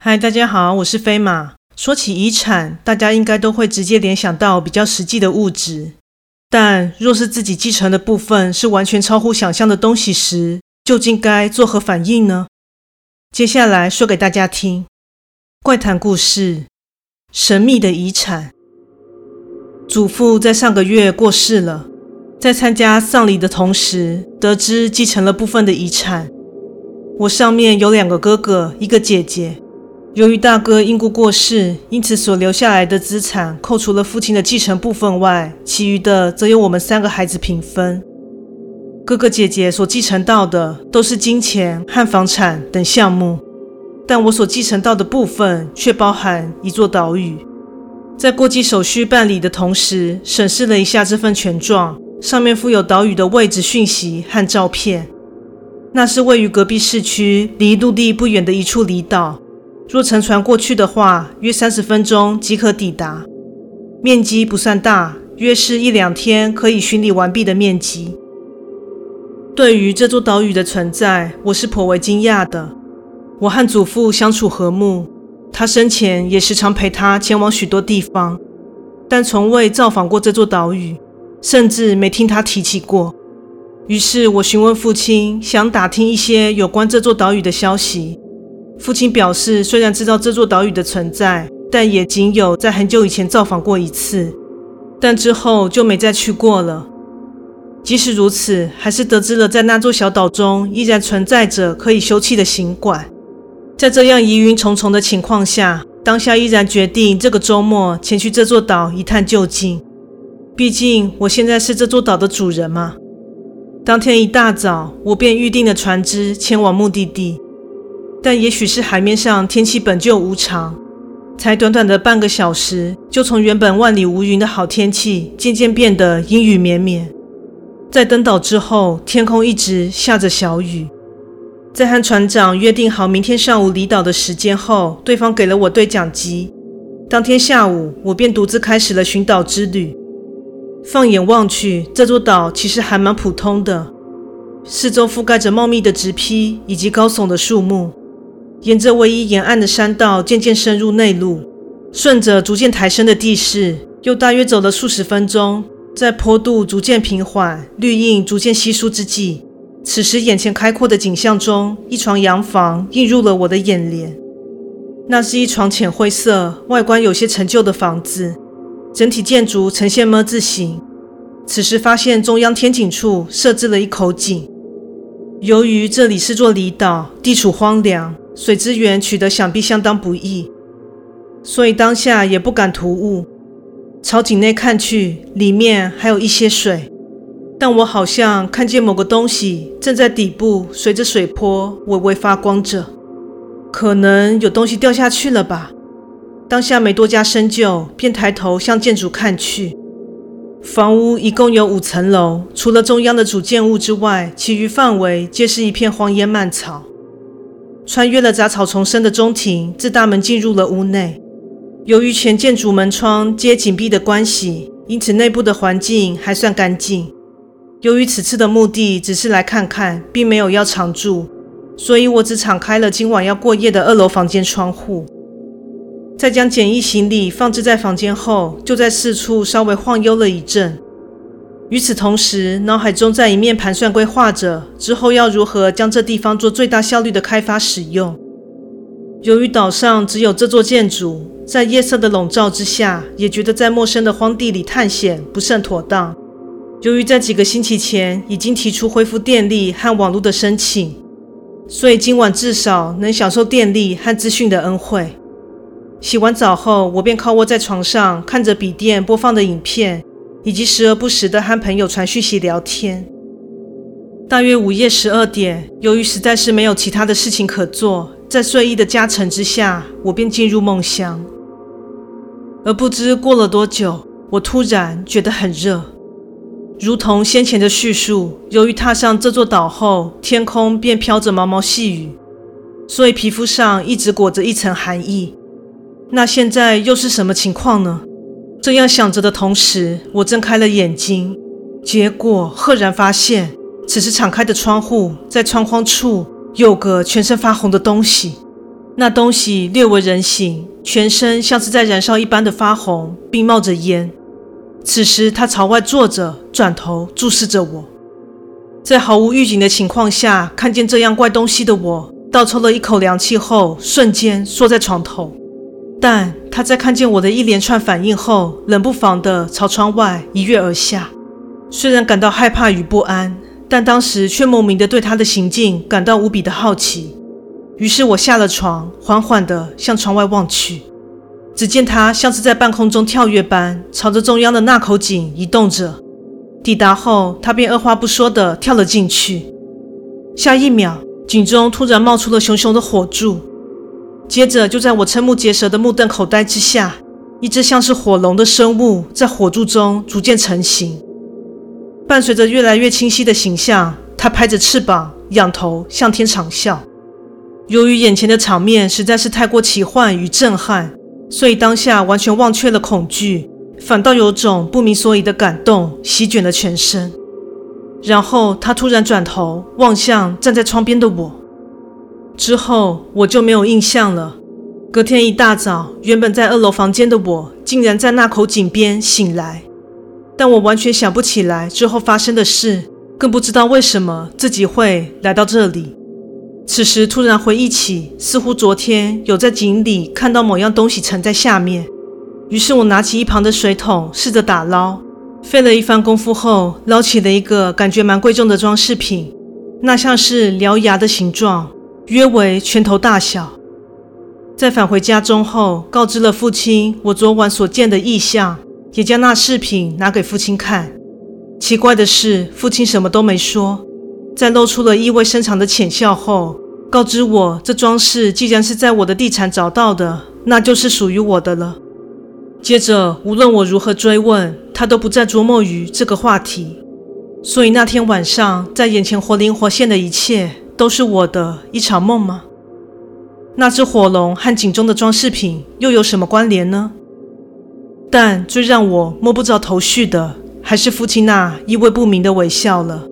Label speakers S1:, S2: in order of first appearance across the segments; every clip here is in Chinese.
S1: 嗨，大家好，我是飞马。说起遗产，大家应该都会直接联想到比较实际的物质。但若是自己继承的部分是完全超乎想象的东西时，究竟该作何反应呢？接下来说给大家听。怪谈故事：神秘的遗产。祖父在上个月过世了，在参加丧礼的同时，得知继承了部分的遗产。我上面有两个哥哥，一个姐姐。由于大哥因故过世，因此所留下来的资产扣除了父亲的继承部分外，其余的则由我们三个孩子平分。哥哥姐姐所继承到的都是金钱和房产等项目，但我所继承到的部分却包含一座岛屿。在过继手续办理的同时，审视了一下这份权状，上面附有岛屿的位置讯息和照片。那是位于隔壁市区、离陆地不远的一处离岛。若乘船过去的话，约三十分钟即可抵达。面积不算大，约是一两天可以巡礼完毕的面积。对于这座岛屿的存在，我是颇为惊讶的。我和祖父相处和睦，他生前也时常陪他前往许多地方，但从未造访过这座岛屿，甚至没听他提起过。于是我询问父亲，想打听一些有关这座岛屿的消息。父亲表示，虽然知道这座岛屿的存在，但也仅有在很久以前造访过一次，但之后就没再去过了。即使如此，还是得知了在那座小岛中依然存在着可以休憩的行馆。在这样疑云重重的情况下，当下依然决定这个周末前去这座岛一探究竟。毕竟我现在是这座岛的主人嘛。当天一大早，我便预定了船只前往目的地。但也许是海面上天气本就无常，才短短的半个小时，就从原本万里无云的好天气，渐渐变得阴雨绵绵。在登岛之后，天空一直下着小雨。在和船长约定好明天上午离岛的时间后，对方给了我对讲机。当天下午，我便独自开始了寻岛之旅。放眼望去，这座岛其实还蛮普通的，四周覆盖着茂密的植被以及高耸的树木。沿着唯一沿岸的山道渐渐深入内陆，顺着逐渐抬升的地势，又大约走了数十分钟，在坡度逐渐平缓、绿荫逐渐稀疏之际，此时眼前开阔的景象中，一幢洋房映入了我的眼帘。那是一幢浅灰色、外观有些陈旧的房子，整体建筑呈现“么”字形。此时发现中央天井处设置了一口井。由于这里是座离岛，地处荒凉。水资源取得想必相当不易，所以当下也不敢突兀。朝井内看去，里面还有一些水，但我好像看见某个东西正在底部随着水波微微发光着，可能有东西掉下去了吧。当下没多加深究，便抬头向建筑看去。房屋一共有五层楼，除了中央的主建物之外，其余范围皆是一片荒烟蔓草。穿越了杂草丛生的中庭，自大门进入了屋内。由于全建筑门窗皆紧闭的关系，因此内部的环境还算干净。由于此次的目的只是来看看，并没有要常住，所以我只敞开了今晚要过夜的二楼房间窗户。在将简易行李放置在房间后，就在四处稍微晃悠了一阵。与此同时，脑海中在一面盘算规划着之后要如何将这地方做最大效率的开发使用。由于岛上只有这座建筑，在夜色的笼罩之下，也觉得在陌生的荒地里探险不甚妥当。由于在几个星期前已经提出恢复电力和网络的申请，所以今晚至少能享受电力和资讯的恩惠。洗完澡后，我便靠卧在床上，看着笔电播放的影片。以及时而不时的和朋友传讯息聊天。大约午夜十二点，由于实在是没有其他的事情可做，在睡意的加成之下，我便进入梦乡。而不知过了多久，我突然觉得很热，如同先前的叙述，由于踏上这座岛后，天空便飘着毛毛细雨，所以皮肤上一直裹着一层寒意。那现在又是什么情况呢？这样想着的同时，我睁开了眼睛，结果赫然发现，此时敞开的窗户在窗框处有个全身发红的东西。那东西略为人形，全身像是在燃烧一般的发红，并冒着烟。此时，他朝外坐着，转头注视着我。在毫无预警的情况下，看见这样怪东西的我，倒抽了一口凉气后，瞬间缩在床头。但他在看见我的一连串反应后，冷不防地朝窗外一跃而下。虽然感到害怕与不安，但当时却莫名地对他的行径感到无比的好奇。于是我下了床，缓缓地向窗外望去，只见他像是在半空中跳跃般，朝着中央的那口井移动着。抵达后，他便二话不说地跳了进去。下一秒，井中突然冒出了熊熊的火柱，接着就在我瞠目结舌的目瞪口呆之下，一只像是火龙的生物在火柱中逐渐成型。伴随着越来越清晰的形象，它拍着翅膀，仰头向天长啸。由于眼前的场面实在是太过奇幻与震撼，所以当下完全忘却了恐惧，反倒有种不明所以的感动席卷了全身。然后他突然转头望向站在窗边的我，之后我就没有印象了。隔天一大早，原本在二楼房间的我，竟然在那口井边醒来，但我完全想不起来之后发生的事，更不知道为什么自己会来到这里。此时突然回忆起，似乎昨天有在井里看到某样东西沉在下面。于是我拿起一旁的水桶，试着打捞。费了一番功夫后，捞起了一个感觉蛮贵重的装饰品，那像是獠牙的形状，约为拳头大小。在返回家中后，告知了父亲我昨晚所见的异象，也将那饰品拿给父亲看。奇怪的是，父亲什么都没说。在露出了意味深长的浅笑后，告知我这装饰既然是在我的地产找到的，那就是属于我的了。接着，无论我如何追问，他都不再琢磨于这个话题。所以那天晚上在眼前活灵活现的一切，都是我的一场梦吗？那只火龙和井中的装饰品又有什么关联呢？但最让我摸不着头绪的，还是父亲那意味不明的微笑了。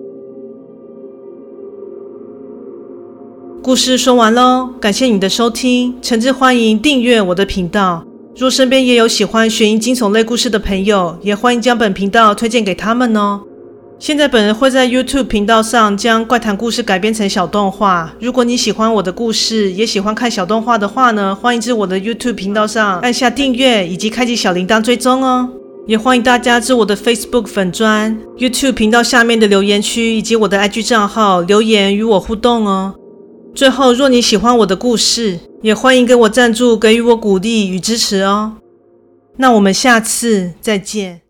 S1: 故事说完喽，感谢你的收听，诚挚欢迎订阅我的频道。若身边也有喜欢悬疑惊悚类故事的朋友，也欢迎将本频道推荐给他们哦。现在本人会在 YouTube 频道上将怪谈故事改编成小动画。如果你喜欢我的故事，也喜欢看小动画的话呢，欢迎至我的 YouTube 频道上按下订阅以及开启小铃铛追踪哦。也欢迎大家至我的 Facebook 粉专、YouTube 频道下面的留言区以及我的 IG 账号留言与我互动哦。最后，若你喜欢我的故事，也欢迎给我赞助，给予我鼓励与支持哦。那我们下次再见。